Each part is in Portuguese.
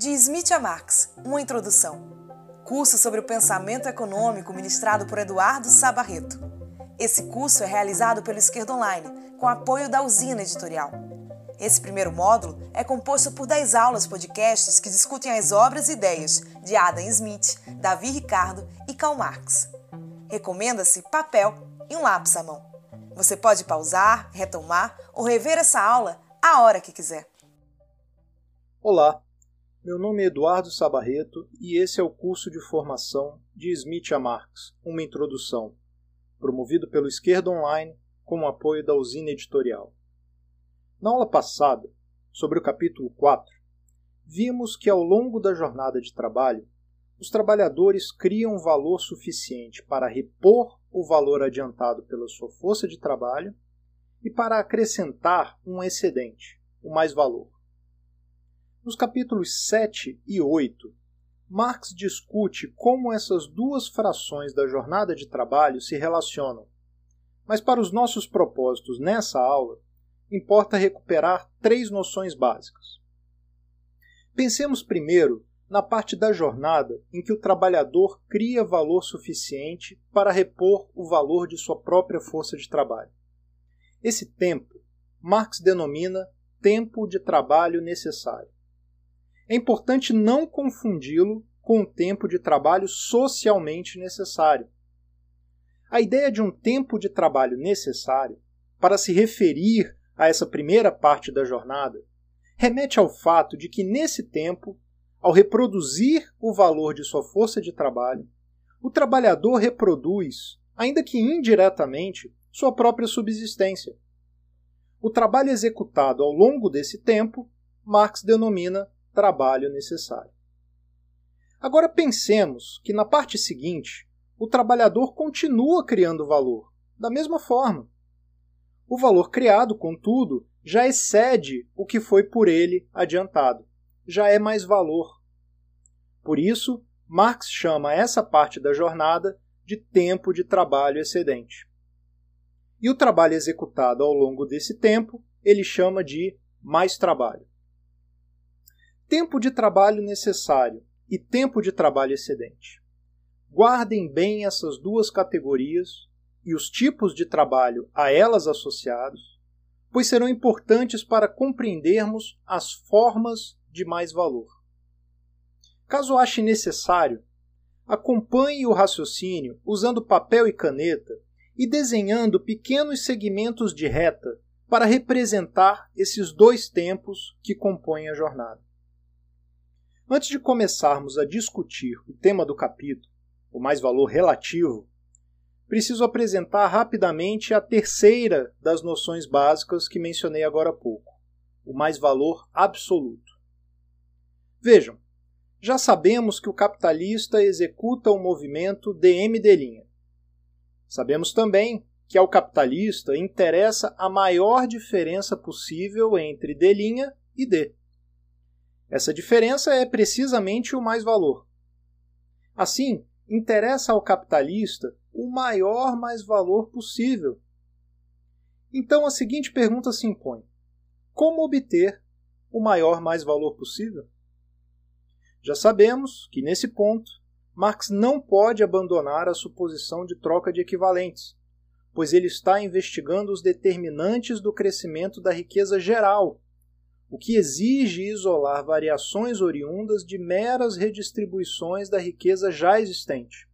De Smith a Marx, uma introdução. Curso sobre o pensamento econômico ministrado por Eduardo Sabarreto. Esse curso é realizado pelo Esquerda Online, com apoio da Usina Editorial. Esse primeiro módulo é composto por 10 aulas podcasts que discutem as obras e ideias de Adam Smith, Davi Ricardo e Karl Marx. Recomenda-se papel e um lápis à mão. Você pode pausar, retomar ou rever essa aula a hora que quiser. Olá, meu nome é Eduardo Sabarreto e esse é o curso de formação de Smith a Marx, uma introdução, promovido pelo Esquerda Online com o apoio da usina editorial. Na aula passada, sobre o capítulo 4, vimos que ao longo da jornada de trabalho, os trabalhadores criam valor suficiente para repor o valor adiantado pela sua força de trabalho e para acrescentar um excedente, o mais valor. Nos capítulos 7 e 8, Marx discute como essas duas frações da jornada de trabalho se relacionam. Mas para os nossos propósitos nessa aula, importa recuperar três noções básicas. Pensemos primeiro na parte da jornada em que o trabalhador cria valor suficiente para repor o valor de sua própria força de trabalho. Esse tempo, Marx denomina tempo de trabalho necessário. É importante não confundi-lo com o tempo de trabalho socialmente necessário. A ideia de um tempo de trabalho necessário, para se referir a essa primeira parte da jornada, remete ao fato de que nesse tempo ao reproduzir o valor de sua força de trabalho, o trabalhador reproduz, ainda que indiretamente, sua própria subsistência. O trabalho executado ao longo desse tempo, Marx denomina trabalho necessário. Agora pensemos que na parte seguinte, o trabalhador continua criando valor, da mesma forma. O valor criado, contudo, já excede o que foi por ele adiantado já é mais valor. Por isso, Marx chama essa parte da jornada de tempo de trabalho excedente. E o trabalho executado ao longo desse tempo ele chama de mais trabalho. Tempo de trabalho necessário e tempo de trabalho excedente. Guardem bem essas duas categorias e os tipos de trabalho a elas associados, pois serão importantes para compreendermos as formas de mais valor. Caso ache necessário, acompanhe o raciocínio usando papel e caneta e desenhando pequenos segmentos de reta para representar esses dois tempos que compõem a jornada. Antes de começarmos a discutir o tema do capítulo, o mais valor relativo, preciso apresentar rapidamente a terceira das noções básicas que mencionei agora há pouco, o mais valor absoluto. Vejam, já sabemos que o capitalista executa o movimento DM'. Sabemos também que ao capitalista interessa a maior diferença possível entre D' e D. Essa diferença é precisamente o mais valor. Assim, interessa ao capitalista o maior mais valor possível. Então a seguinte pergunta se impõe: como obter o maior mais valor possível? Já sabemos que, nesse ponto, Marx não pode abandonar a suposição de troca de equivalentes, pois ele está investigando os determinantes do crescimento da riqueza geral, o que exige isolar variações oriundas de meras redistribuições da riqueza já existente.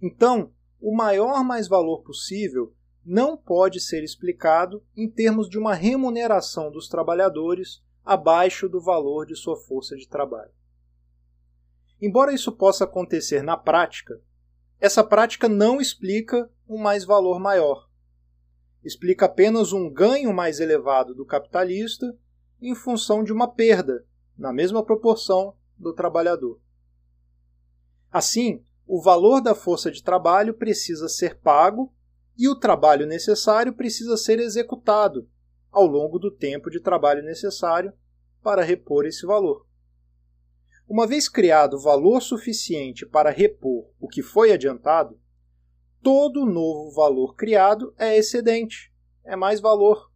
Então, o maior mais-valor possível não pode ser explicado em termos de uma remuneração dos trabalhadores abaixo do valor de sua força de trabalho. Embora isso possa acontecer na prática, essa prática não explica um mais valor maior. Explica apenas um ganho mais elevado do capitalista em função de uma perda, na mesma proporção, do trabalhador. Assim, o valor da força de trabalho precisa ser pago e o trabalho necessário precisa ser executado ao longo do tempo de trabalho necessário para repor esse valor. Uma vez criado valor suficiente para repor o que foi adiantado, todo novo valor criado é excedente, é mais valor.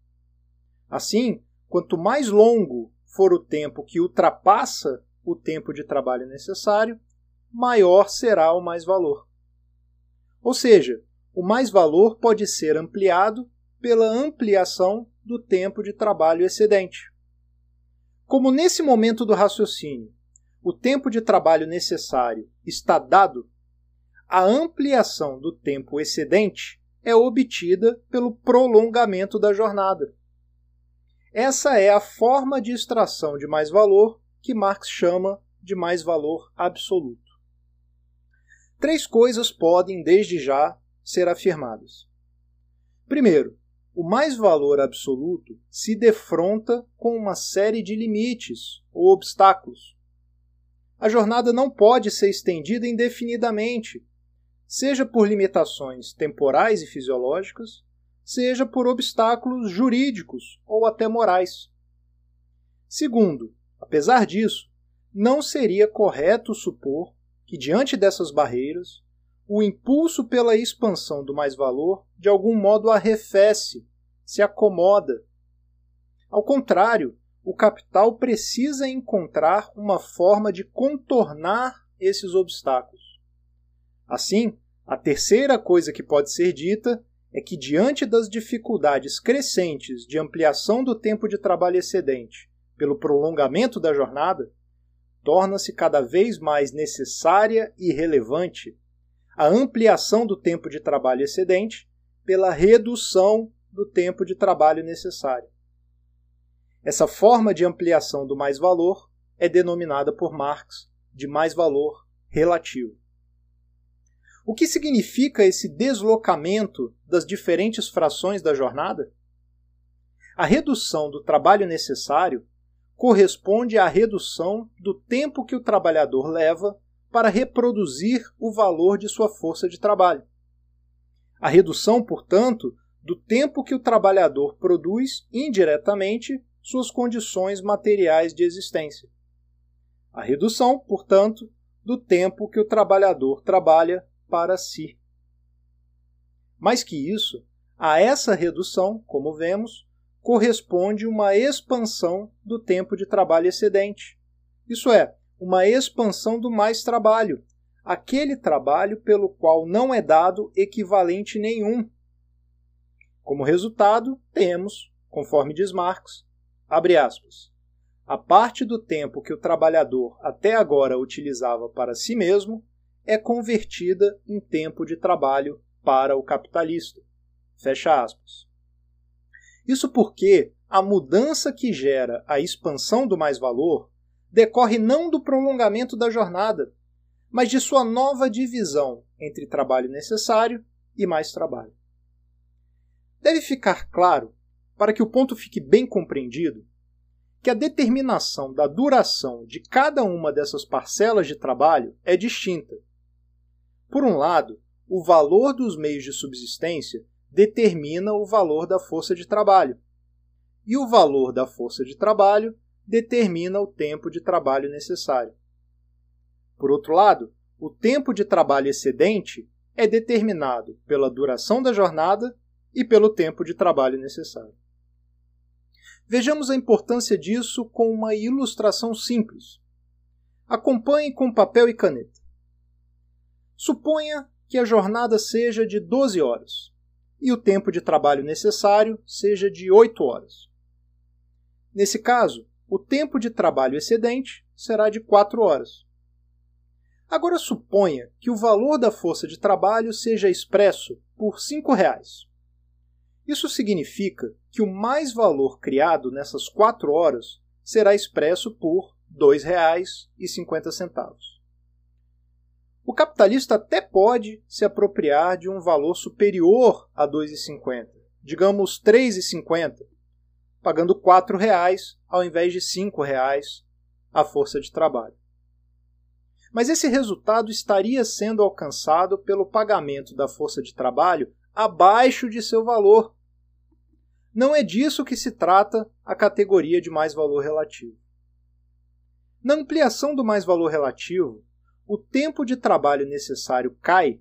Assim, quanto mais longo for o tempo que ultrapassa o tempo de trabalho necessário, maior será o mais-valor. Ou seja, o mais-valor pode ser ampliado pela ampliação do tempo de trabalho excedente. Como nesse momento do raciocínio o tempo de trabalho necessário está dado, a ampliação do tempo excedente é obtida pelo prolongamento da jornada. Essa é a forma de extração de mais-valor que Marx chama de mais-valor absoluto. Três coisas podem, desde já, ser afirmadas. Primeiro, o mais-valor absoluto se defronta com uma série de limites ou obstáculos. A jornada não pode ser estendida indefinidamente, seja por limitações temporais e fisiológicas, seja por obstáculos jurídicos ou até morais. Segundo, apesar disso, não seria correto supor que, diante dessas barreiras, o impulso pela expansão do mais-valor de algum modo arrefece, se acomoda. Ao contrário, o capital precisa encontrar uma forma de contornar esses obstáculos. Assim, a terceira coisa que pode ser dita é que, diante das dificuldades crescentes de ampliação do tempo de trabalho excedente pelo prolongamento da jornada, torna-se cada vez mais necessária e relevante a ampliação do tempo de trabalho excedente pela redução do tempo de trabalho necessário. Essa forma de ampliação do mais-valor é denominada por Marx de mais-valor relativo. O que significa esse deslocamento das diferentes frações da jornada? A redução do trabalho necessário corresponde à redução do tempo que o trabalhador leva para reproduzir o valor de sua força de trabalho. A redução, portanto, do tempo que o trabalhador produz indiretamente suas condições materiais de existência. A redução, portanto, do tempo que o trabalhador trabalha para si. Mais que isso, a essa redução, como vemos, corresponde uma expansão do tempo de trabalho excedente. Isso é, uma expansão do mais trabalho, aquele trabalho pelo qual não é dado equivalente nenhum. Como resultado, temos, conforme diz Marx, abre aspas, a parte do tempo que o trabalhador até agora utilizava para si mesmo é convertida em tempo de trabalho para o capitalista. Fecha aspas. Isso porque a mudança que gera a expansão do mais-valor decorre não do prolongamento da jornada, mas de sua nova divisão entre trabalho necessário e mais trabalho. Deve ficar claro, para que o ponto fique bem compreendido, que a determinação da duração de cada uma dessas parcelas de trabalho é distinta por um lado, o valor dos meios de subsistência determina o valor da força de trabalho, e o valor da força de trabalho determina o tempo de trabalho necessário. Por outro lado, o tempo de trabalho excedente é determinado pela duração da jornada e pelo tempo de trabalho necessário. Vejamos a importância disso com uma ilustração simples. Acompanhe com papel e caneta. Suponha que a jornada seja de 12 horas e o tempo de trabalho necessário seja de 8 horas. Nesse caso, o tempo de trabalho excedente será de 4 horas. Agora suponha que o valor da força de trabalho seja expresso por 5 reais. Isso significa que o mais valor criado nessas 4 horas será expresso por R$ 2,50. O capitalista até pode se apropriar de um valor superior a 2,50, digamos 3,50, pagando R$ reais ao invés de R$ reais a força de trabalho. Mas esse resultado estaria sendo alcançado pelo pagamento da força de trabalho abaixo de seu valor. Não é disso que se trata a categoria de mais valor relativo. Na ampliação do mais valor relativo, o tempo de trabalho necessário cai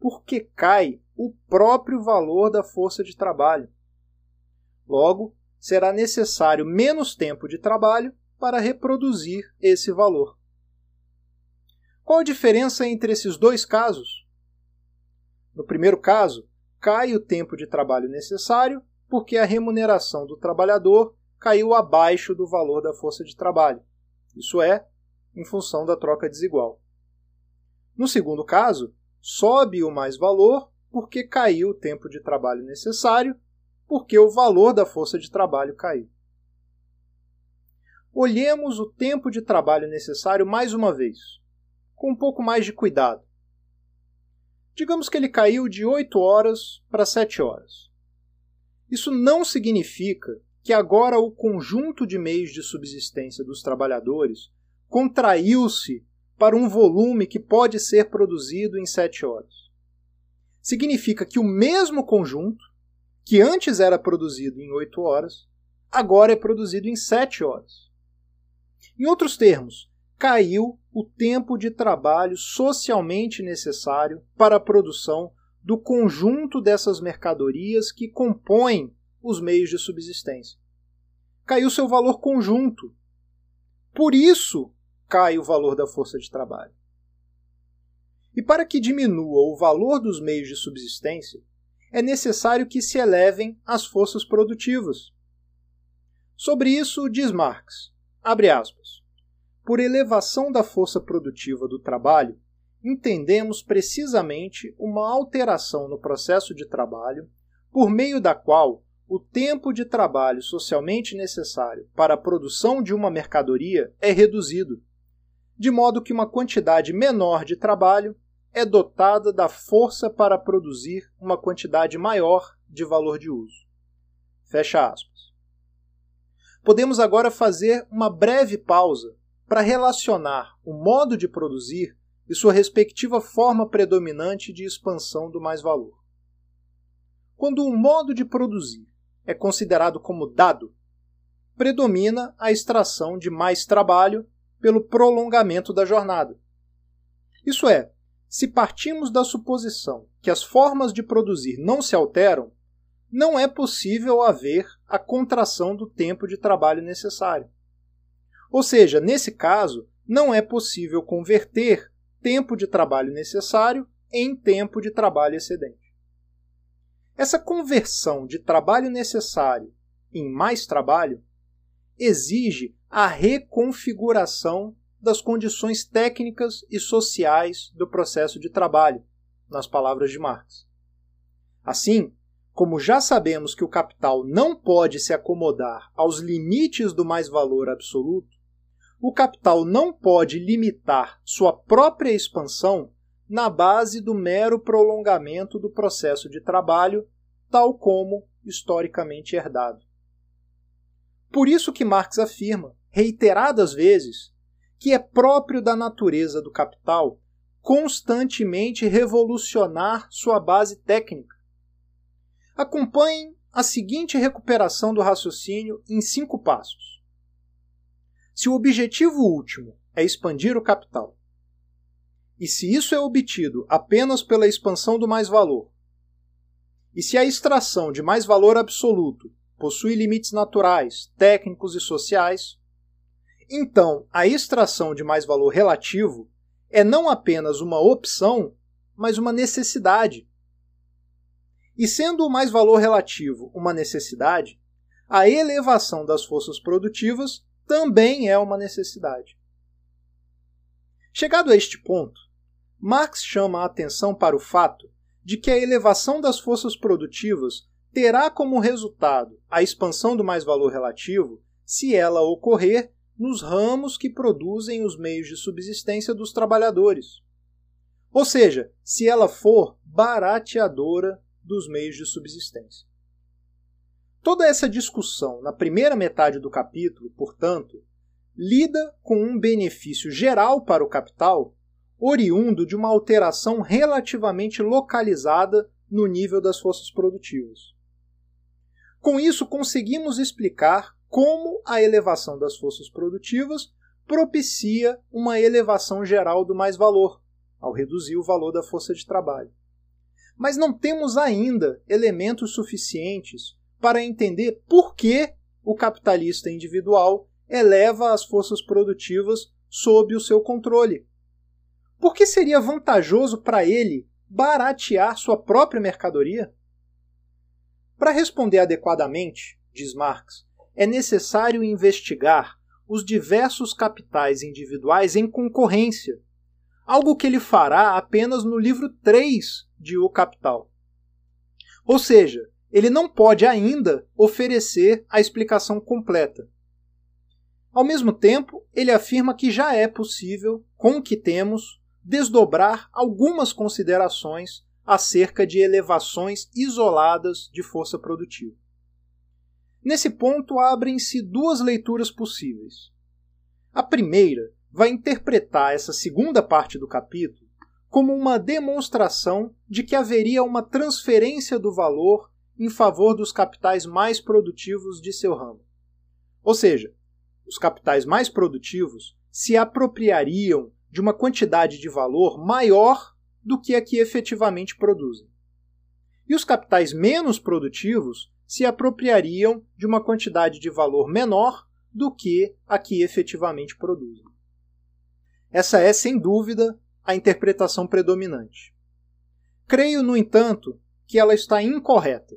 porque cai o próprio valor da força de trabalho. Logo, será necessário menos tempo de trabalho para reproduzir esse valor. Qual a diferença entre esses dois casos? No primeiro caso, cai o tempo de trabalho necessário porque a remuneração do trabalhador caiu abaixo do valor da força de trabalho, isso é, em função da troca desigual. No segundo caso, sobe o mais valor porque caiu o tempo de trabalho necessário, porque o valor da força de trabalho caiu. Olhemos o tempo de trabalho necessário mais uma vez, com um pouco mais de cuidado. Digamos que ele caiu de 8 horas para 7 horas. Isso não significa que agora o conjunto de meios de subsistência dos trabalhadores contraiu-se para um volume que pode ser produzido em 7 horas. Significa que o mesmo conjunto, que antes era produzido em 8 horas, agora é produzido em 7 horas. Em outros termos, caiu o tempo de trabalho socialmente necessário para a produção do conjunto dessas mercadorias que compõem os meios de subsistência. Caiu seu valor conjunto. Por isso cai o valor da força de trabalho. E para que diminua o valor dos meios de subsistência, é necessário que se elevem as forças produtivas. Sobre isso diz Marx, abre aspas, por elevação da força produtiva do trabalho, entendemos precisamente uma alteração no processo de trabalho, por meio da qual o tempo de trabalho socialmente necessário para a produção de uma mercadoria é reduzido, de modo que uma quantidade menor de trabalho é dotada da força para produzir uma quantidade maior de valor de uso. Fecha aspas. Podemos agora fazer uma breve pausa para relacionar o modo de produzir e sua respectiva forma predominante de expansão do mais-valor. Quando um modo de produzir é considerado como dado, predomina a extração de mais trabalho pelo prolongamento da jornada. Isso é, se partimos da suposição que as formas de produzir não se alteram, não é possível haver a contração do tempo de trabalho necessário. Ou seja, nesse caso, não é possível converter tempo de trabalho necessário em tempo de trabalho excedente. Essa conversão de trabalho necessário em mais trabalho exige a reconfiguração das condições técnicas e sociais do processo de trabalho, nas palavras de Marx. Assim, como já sabemos que o capital não pode se acomodar aos limites do mais-valor absoluto, o capital não pode limitar sua própria expansão na base do mero prolongamento do processo de trabalho, tal como historicamente herdado. Por isso que Marx afirma, reiteradas vezes, que é próprio da natureza do capital constantemente revolucionar sua base técnica. Acompanhem a seguinte recuperação do raciocínio em cinco passos. Se o objetivo último é expandir o capital, e se isso é obtido apenas pela expansão do mais-valor, e se a extração de mais valor absoluto possui limites naturais, técnicos e sociais, então a extração de mais valor relativo é não apenas uma opção, mas uma necessidade. E sendo o mais valor relativo uma necessidade, a elevação das forças produtivas também é uma necessidade. Chegado a este ponto, Marx chama a atenção para o fato de que a elevação das forças produtivas terá como resultado a expansão do mais-valor relativo se ela ocorrer nos ramos que produzem os meios de subsistência dos trabalhadores. Ou seja, se ela for barateadora dos meios de subsistência. Toda essa discussão na primeira metade do capítulo, portanto, lida com um benefício geral para o capital oriundo de uma alteração relativamente localizada no nível das forças produtivas. Com isso, conseguimos explicar como a elevação das forças produtivas propicia uma elevação geral do mais-valor, ao reduzir o valor da força de trabalho. Mas não temos ainda elementos suficientes para entender por que o capitalista individual eleva as forças produtivas sob o seu controle. Por que seria vantajoso para ele baratear sua própria mercadoria? Para responder adequadamente, diz Marx, é necessário investigar os diversos capitais individuais em concorrência, algo que ele fará apenas no livro 3 de O Capital. Ou seja, ele não pode ainda oferecer a explicação completa. Ao mesmo tempo, ele afirma que já é possível, com o que temos, desdobrar algumas considerações acerca de elevações isoladas de força produtiva. Nesse ponto, abrem-se duas leituras possíveis. A primeira vai interpretar essa segunda parte do capítulo como uma demonstração de que haveria uma transferência do valor em favor dos capitais mais produtivos de seu ramo. Ou seja, os capitais mais produtivos se apropriariam de uma quantidade de valor maior do que a que efetivamente produzem. E os capitais menos produtivos se apropriariam de uma quantidade de valor menor do que a que efetivamente produzem. Essa é, sem dúvida, a interpretação predominante. Creio, no entanto, que ela está incorreta,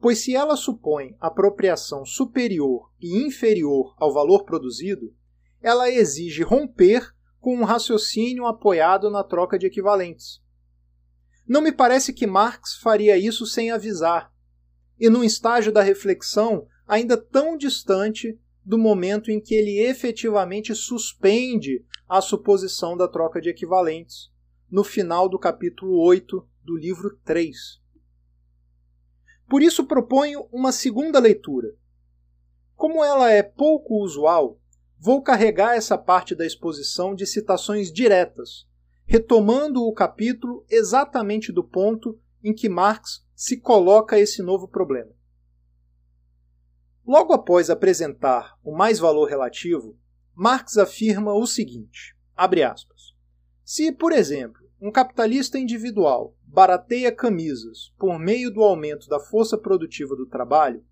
pois se ela supõe apropriação superior e inferior ao valor produzido, ela exige romper com um raciocínio apoiado na troca de equivalentes. Não me parece que Marx faria isso sem avisar, e num estágio da reflexão ainda tão distante do momento em que ele efetivamente suspende a suposição da troca de equivalentes, no final do capítulo 8 do livro 3. Por isso proponho uma segunda leitura. Como ela é pouco usual, vou carregar essa parte da exposição de citações diretas, retomando o capítulo exatamente do ponto em que Marx se coloca esse novo problema. Logo após apresentar o mais valor relativo, Marx afirma o seguinte: aspas, Se, por exemplo, um capitalista individual barateia camisas por meio do aumento da força produtiva do trabalho,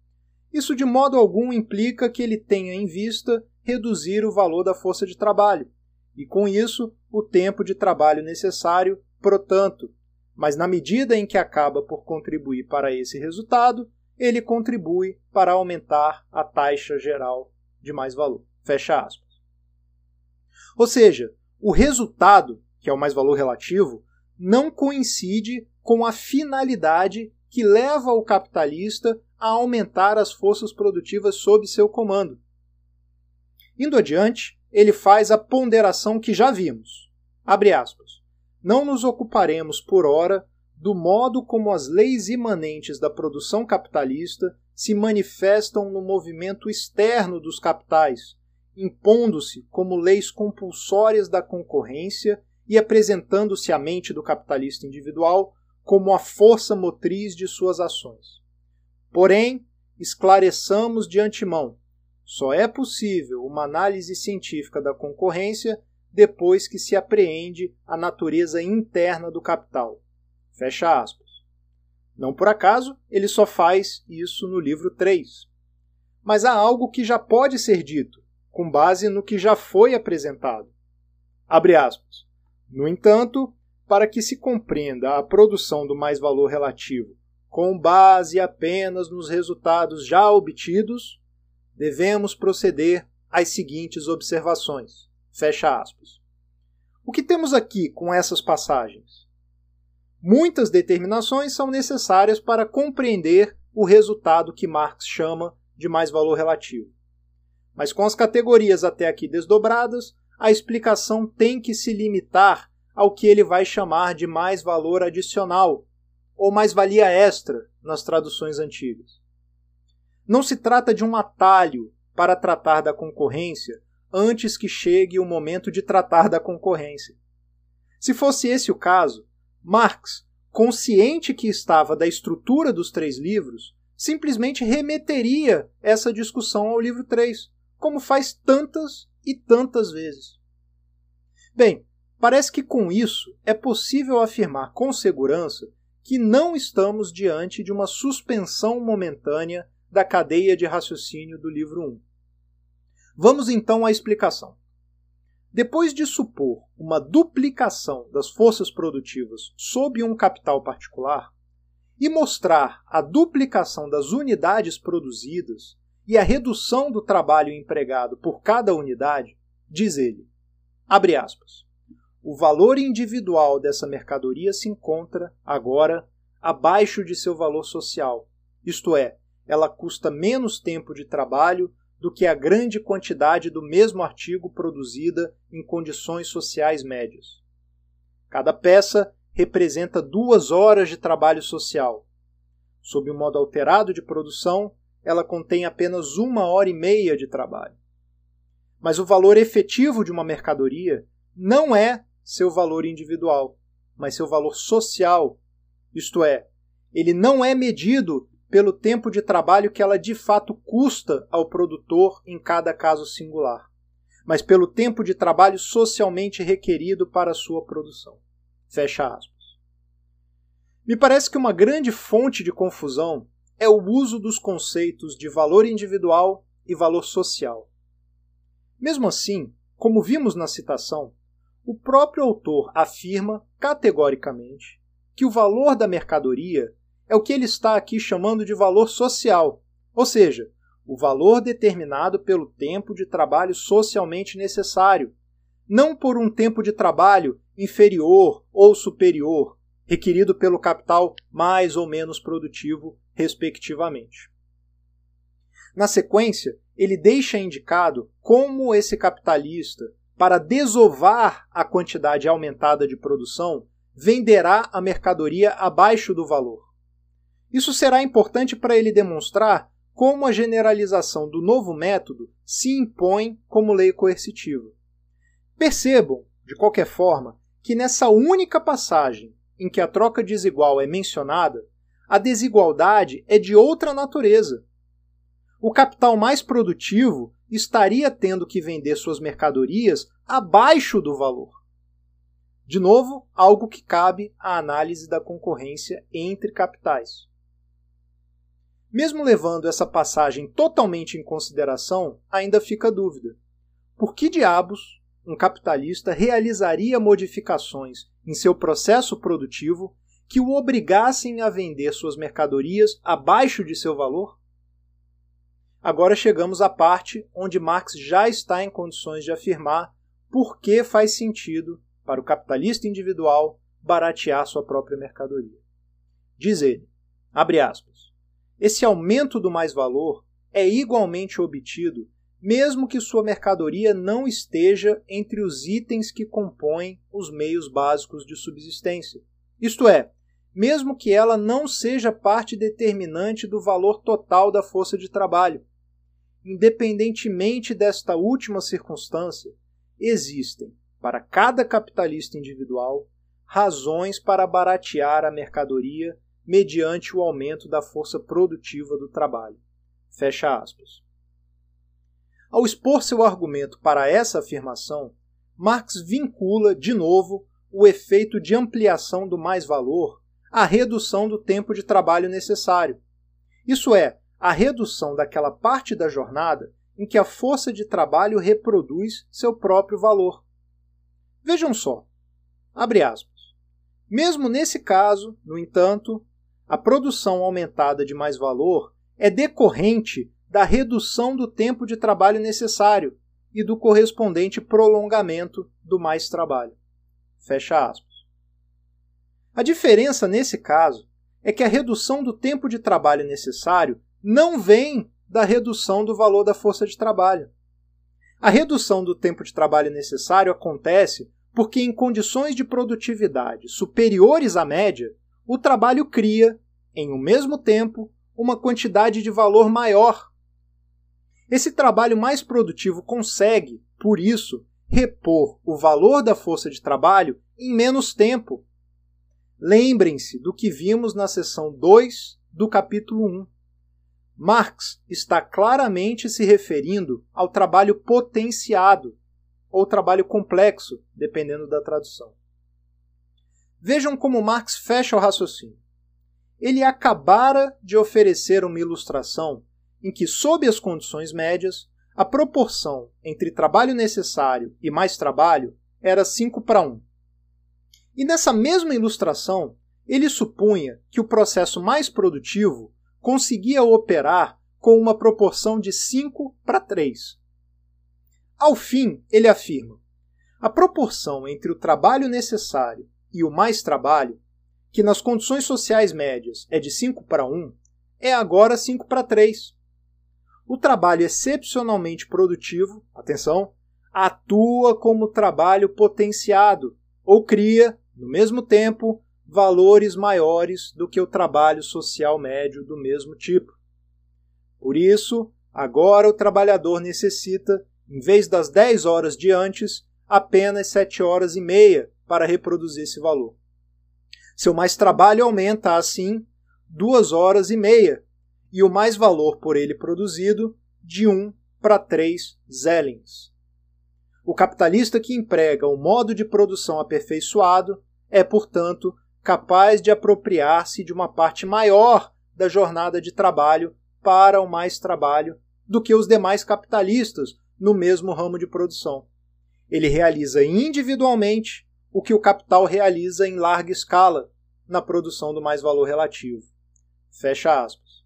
isso de modo algum implica que ele tenha em vista reduzir o valor da força de trabalho, e com isso o tempo de trabalho necessário, portanto, mas na medida em que acaba por contribuir para esse resultado, ele contribui para aumentar a taxa geral de mais valor. Fecha aspas. Ou seja, o resultado, que é o mais valor relativo, não coincide com a finalidade que leva o capitalista a aumentar as forças produtivas sob seu comando. Indo adiante, ele faz a ponderação que já vimos. Abre aspas. Não nos ocuparemos por ora do modo como as leis imanentes da produção capitalista se manifestam no movimento externo dos capitais, impondo-se como leis compulsórias da concorrência e apresentando-se à mente do capitalista individual como a força motriz de suas ações. Porém, esclareçamos de antemão só é possível uma análise científica da concorrência depois que se apreende a natureza interna do capital. Fecha aspas. Não por acaso ele só faz isso no livro 3. Mas há algo que já pode ser dito, com base no que já foi apresentado. Abre aspas. No entanto, para que se compreenda a produção do mais valor relativo com base apenas nos resultados já obtidos, devemos proceder às seguintes observações. Fecha aspas. O que temos aqui com essas passagens? Muitas determinações são necessárias para compreender o resultado que Marx chama de mais valor relativo. Mas com as categorias até aqui desdobradas, a explicação tem que se limitar ao que ele vai chamar de mais valor adicional, ou mais-valia extra nas traduções antigas. Não se trata de um atalho para tratar da concorrência antes que chegue o momento de tratar da concorrência. Se fosse esse o caso, Marx, consciente que estava da estrutura dos três livros, simplesmente remeteria essa discussão ao livro 3, como faz tantas e tantas vezes. Bem, parece que com isso é possível afirmar com segurança que não estamos diante de uma suspensão momentânea da cadeia de raciocínio do livro 1. Vamos então à explicação. Depois de supor uma duplicação das forças produtivas sob um capital particular e mostrar a duplicação das unidades produzidas e a redução do trabalho empregado por cada unidade, diz ele, abre aspas, o valor individual dessa mercadoria se encontra, agora, abaixo de seu valor social, isto é, ela custa menos tempo de trabalho do que a grande quantidade do mesmo artigo produzida em condições sociais médias. Cada peça representa duas horas de trabalho social. Sob o um modo alterado de produção, ela contém apenas uma hora e meia de trabalho. Mas o valor efetivo de uma mercadoria não é seu valor individual, mas seu valor social. Isto é, ele não é medido pelo tempo de trabalho que ela de fato custa ao produtor em cada caso singular, mas pelo tempo de trabalho socialmente requerido para sua produção. Fecha aspas. Me parece que uma grande fonte de confusão é o uso dos conceitos de valor individual e valor social. Mesmo assim, como vimos na citação, o próprio autor afirma categoricamente que o valor da mercadoria é o que ele está aqui chamando de valor social, ou seja, o valor determinado pelo tempo de trabalho socialmente necessário, não por um tempo de trabalho inferior ou superior, requerido pelo capital mais ou menos produtivo, respectivamente. Na sequência, ele deixa indicado como esse capitalista, para desovar a quantidade aumentada de produção, venderá a mercadoria abaixo do valor. Isso será importante para ele demonstrar como a generalização do novo método se impõe como lei coercitiva. Percebam, de qualquer forma, que nessa única passagem em que a troca desigual é mencionada, a desigualdade é de outra natureza. O capital mais produtivo estaria tendo que vender suas mercadorias abaixo do valor. De novo, algo que cabe à análise da concorrência entre capitais. Mesmo levando essa passagem totalmente em consideração, ainda fica a dúvida. Por que diabos um capitalista realizaria modificações em seu processo produtivo que o obrigassem a vender suas mercadorias abaixo de seu valor? Agora chegamos à parte onde Marx já está em condições de afirmar por que faz sentido para o capitalista individual baratear sua própria mercadoria. Diz ele, abre aspas, esse aumento do mais-valor é igualmente obtido mesmo que sua mercadoria não esteja entre os itens que compõem os meios básicos de subsistência. Isto é, mesmo que ela não seja parte determinante do valor total da força de trabalho. Independentemente desta última circunstância, existem, para cada capitalista individual, razões para baratear a mercadoria mediante o aumento da força produtiva do trabalho. Fecha aspas. Ao expor seu argumento para essa afirmação, Marx vincula, de novo, o efeito de ampliação do mais-valor à redução do tempo de trabalho necessário. Isso é, a redução daquela parte da jornada em que a força de trabalho reproduz seu próprio valor. Vejam só, abre aspas. Mesmo nesse caso, no entanto, a produção aumentada de mais valor é decorrente da redução do tempo de trabalho necessário e do correspondente prolongamento do mais trabalho. Fecha aspas. A diferença nesse caso é que a redução do tempo de trabalho necessário não vem da redução do valor da força de trabalho. A redução do tempo de trabalho necessário acontece porque, em condições de produtividade superiores à média, o trabalho cria, em um mesmo tempo, uma quantidade de valor maior. Esse trabalho mais produtivo consegue, por isso, repor o valor da força de trabalho em menos tempo. Lembrem-se do que vimos na seção 2 do capítulo 1. Marx está claramente se referindo ao trabalho potenciado, ou trabalho complexo, dependendo da tradução. Vejam como Marx fecha o raciocínio. Ele acabara de oferecer uma ilustração em que, sob as condições médias, a proporção entre trabalho necessário e mais trabalho era 5 para 1. E nessa mesma ilustração, ele supunha que o processo mais produtivo conseguia operar com uma proporção de 5 para 3. Ao fim, ele afirma: a proporção entre o trabalho necessário e o mais trabalho, que nas condições sociais médias é de 5 para 1, é agora 5 para 3. O trabalho excepcionalmente produtivo, atenção, atua como trabalho potenciado ou cria, no mesmo tempo, valores maiores do que o trabalho social médio do mesmo tipo. Por isso, agora o trabalhador necessita, em vez das 10 horas de antes, apenas 7 horas e meia para reproduzir esse valor. Seu mais trabalho aumenta, assim, 2 horas e meia, e o mais valor por ele produzido de 1 para 3 zellings. O capitalista que emprega um modo de produção aperfeiçoado é, portanto, capaz de apropriar-se de uma parte maior da jornada de trabalho para o mais trabalho do que os demais capitalistas no mesmo ramo de produção. Ele realiza individualmente o que o capital realiza em larga escala na produção do mais valor relativo. Fecha aspas.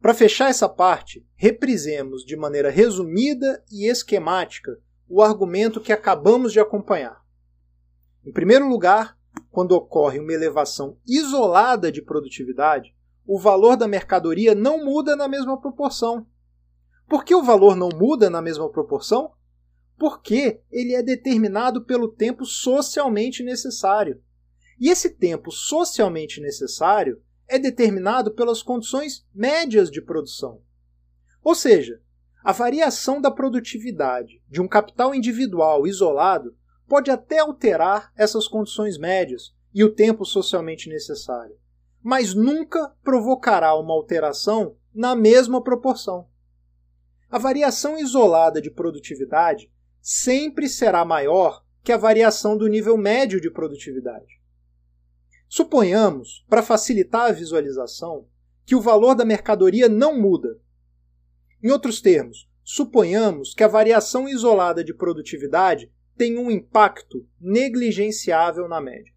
Para fechar essa parte, reprisemos de maneira resumida e esquemática o argumento que acabamos de acompanhar. Em primeiro lugar, quando ocorre uma elevação isolada de produtividade, o valor da mercadoria não muda na mesma proporção. Por que o valor não muda na mesma proporção? Porque ele é determinado pelo tempo socialmente necessário. E esse tempo socialmente necessário é determinado pelas condições médias de produção. Ou seja, a variação da produtividade de um capital individual isolado pode até alterar essas condições médias e o tempo socialmente necessário, mas nunca provocará uma alteração na mesma proporção. A variação isolada de produtividade sempre será maior que a variação do nível médio de produtividade. Suponhamos, para facilitar a visualização, que o valor da mercadoria não muda. Em outros termos, suponhamos que a variação isolada de produtividade tem um impacto negligenciável na média.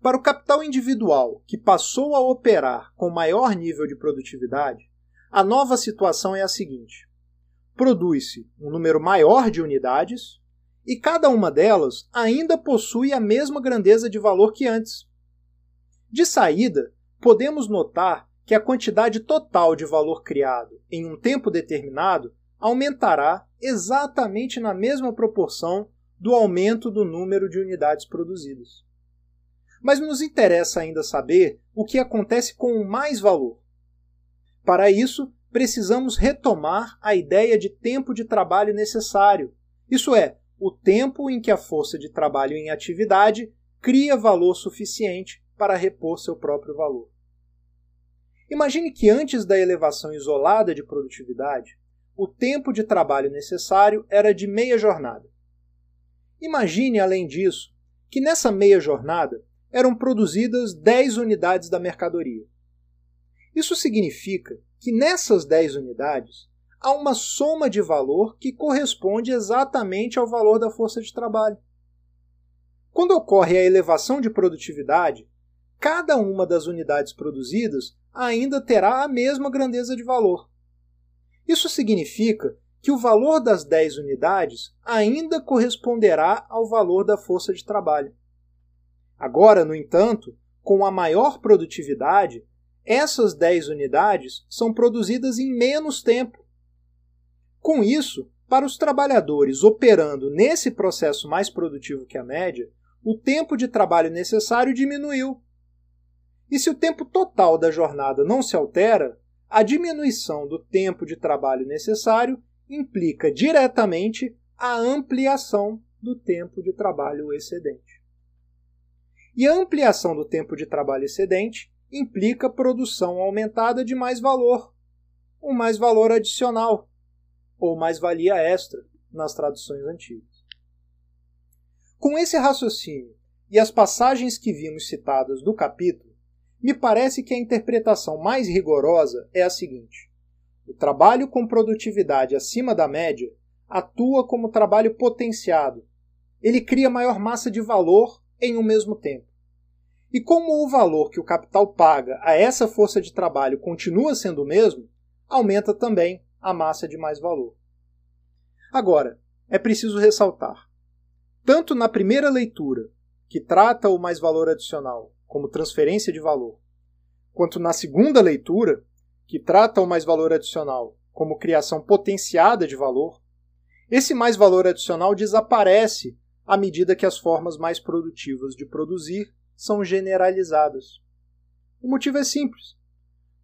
Para o capital individual que passou a operar com maior nível de produtividade, a nova situação é a seguinte: produz-se um número maior de unidades, e cada uma delas ainda possui a mesma grandeza de valor que antes. De saída, podemos notar que a quantidade total de valor criado em um tempo determinado aumentará exatamente na mesma proporção do aumento do número de unidades produzidas. Mas nos interessa ainda saber o que acontece com o mais valor. Para isso, precisamos retomar a ideia de tempo de trabalho necessário, isso é, o tempo em que a força de trabalho em atividade cria valor suficiente para repor seu próprio valor. Imagine que antes da elevação isolada de produtividade, o tempo de trabalho necessário era de meia jornada. Imagine, além disso, que nessa meia jornada eram produzidas 10 unidades da mercadoria. Isso significa que nessas 10 unidades há uma soma de valor que corresponde exatamente ao valor da força de trabalho. Quando ocorre a elevação de produtividade, cada uma das unidades produzidas ainda terá a mesma grandeza de valor. Isso significa que o valor das 10 unidades ainda corresponderá ao valor da força de trabalho. Agora, no entanto, com a maior produtividade, essas 10 unidades são produzidas em menos tempo com isso, para os trabalhadores operando nesse processo mais produtivo que a média, o tempo de trabalho necessário diminuiu. E se o tempo total da jornada não se altera, a diminuição do tempo de trabalho necessário implica diretamente a ampliação do tempo de trabalho excedente. E a ampliação do tempo de trabalho excedente implica produção aumentada de mais valor, um mais valor adicional, ou mais-valia extra nas traduções antigas. Com esse raciocínio e as passagens que vimos citadas do capítulo, me parece que a interpretação mais rigorosa é a seguinte: O trabalho com produtividade acima da média atua como trabalho potenciado. Ele cria maior massa de valor em um mesmo tempo. E como o valor que o capital paga a essa força de trabalho continua sendo o mesmo, aumenta também a massa de mais valor. Agora, é preciso ressaltar: tanto na primeira leitura, que trata o mais valor adicional como transferência de valor, quanto na segunda leitura, que trata o mais valor adicional como criação potenciada de valor, esse mais valor adicional desaparece à medida que as formas mais produtivas de produzir são generalizadas. O motivo é simples.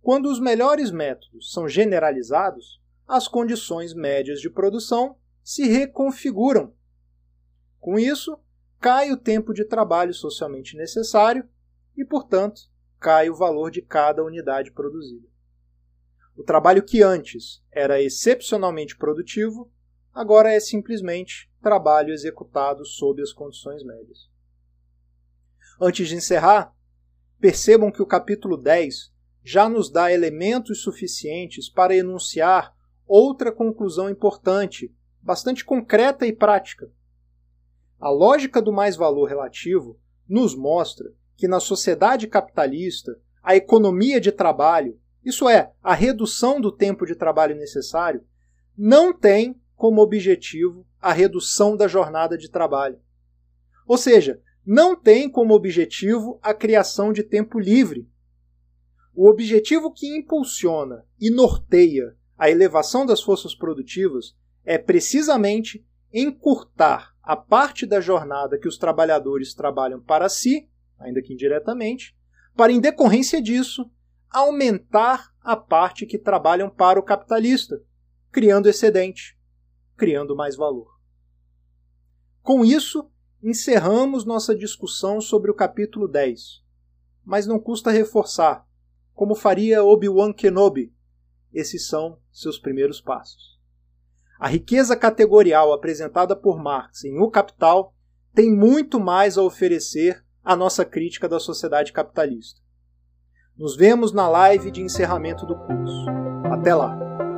Quando os melhores métodos são generalizados, as condições médias de produção se reconfiguram. Com isso, cai o tempo de trabalho socialmente necessário e, portanto, cai o valor de cada unidade produzida. O trabalho que antes era excepcionalmente produtivo, agora é simplesmente trabalho executado sob as condições médias. Antes de encerrar, percebam que o capítulo 10 já nos dá elementos suficientes para enunciar outra conclusão importante, bastante concreta e prática. A lógica do mais-valor relativo nos mostra que na sociedade capitalista, a economia de trabalho, isso é, a redução do tempo de trabalho necessário, não tem como objetivo a redução da jornada de trabalho. Ou seja, não tem como objetivo a criação de tempo livre. O objetivo que impulsiona e norteia a elevação das forças produtivas é precisamente encurtar a parte da jornada que os trabalhadores trabalham para si, ainda que indiretamente, para, em decorrência disso, aumentar a parte que trabalham para o capitalista, criando excedente, criando mais valor. Com isso, encerramos nossa discussão sobre o capítulo 10. Mas não custa reforçar, como faria Obi-Wan Kenobi. Esses são seus primeiros passos. A riqueza categorial apresentada por Marx em O Capital tem muito mais a oferecer à nossa crítica da sociedade capitalista. Nos vemos na live de encerramento do curso. Até lá!